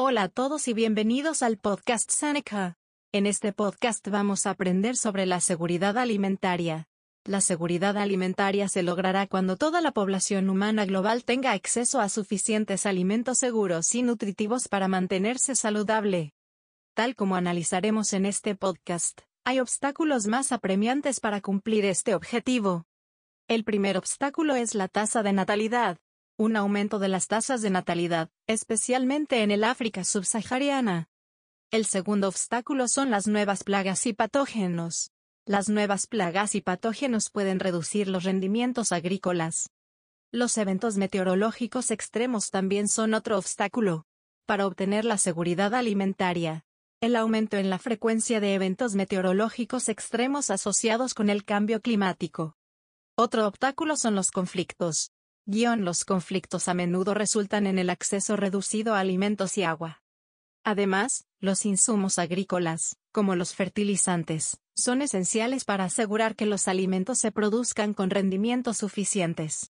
Hola a todos y bienvenidos al podcast Seneca. En este podcast vamos a aprender sobre la seguridad alimentaria. La seguridad alimentaria se logrará cuando toda la población humana global tenga acceso a suficientes alimentos seguros y nutritivos para mantenerse saludable. Tal como analizaremos en este podcast, hay obstáculos más apremiantes para cumplir este objetivo. El primer obstáculo es la tasa de natalidad un aumento de las tasas de natalidad, especialmente en el África subsahariana. El segundo obstáculo son las nuevas plagas y patógenos. Las nuevas plagas y patógenos pueden reducir los rendimientos agrícolas. Los eventos meteorológicos extremos también son otro obstáculo. Para obtener la seguridad alimentaria, el aumento en la frecuencia de eventos meteorológicos extremos asociados con el cambio climático. Otro obstáculo son los conflictos. Guión los conflictos a menudo resultan en el acceso reducido a alimentos y agua. Además, los insumos agrícolas, como los fertilizantes, son esenciales para asegurar que los alimentos se produzcan con rendimientos suficientes.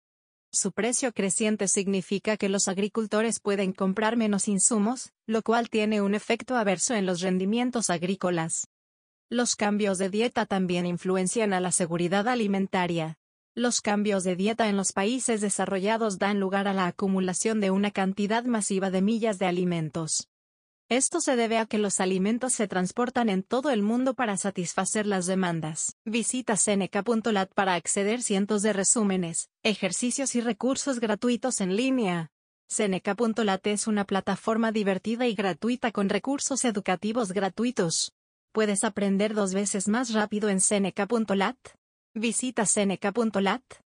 Su precio creciente significa que los agricultores pueden comprar menos insumos, lo cual tiene un efecto averso en los rendimientos agrícolas. Los cambios de dieta también influencian a la seguridad alimentaria. Los cambios de dieta en los países desarrollados dan lugar a la acumulación de una cantidad masiva de millas de alimentos. Esto se debe a que los alimentos se transportan en todo el mundo para satisfacer las demandas. Visita Seneca.lat para acceder cientos de resúmenes, ejercicios y recursos gratuitos en línea. Seneca.lat es una plataforma divertida y gratuita con recursos educativos gratuitos. Puedes aprender dos veces más rápido en Seneca.lat. Visita seneca.lat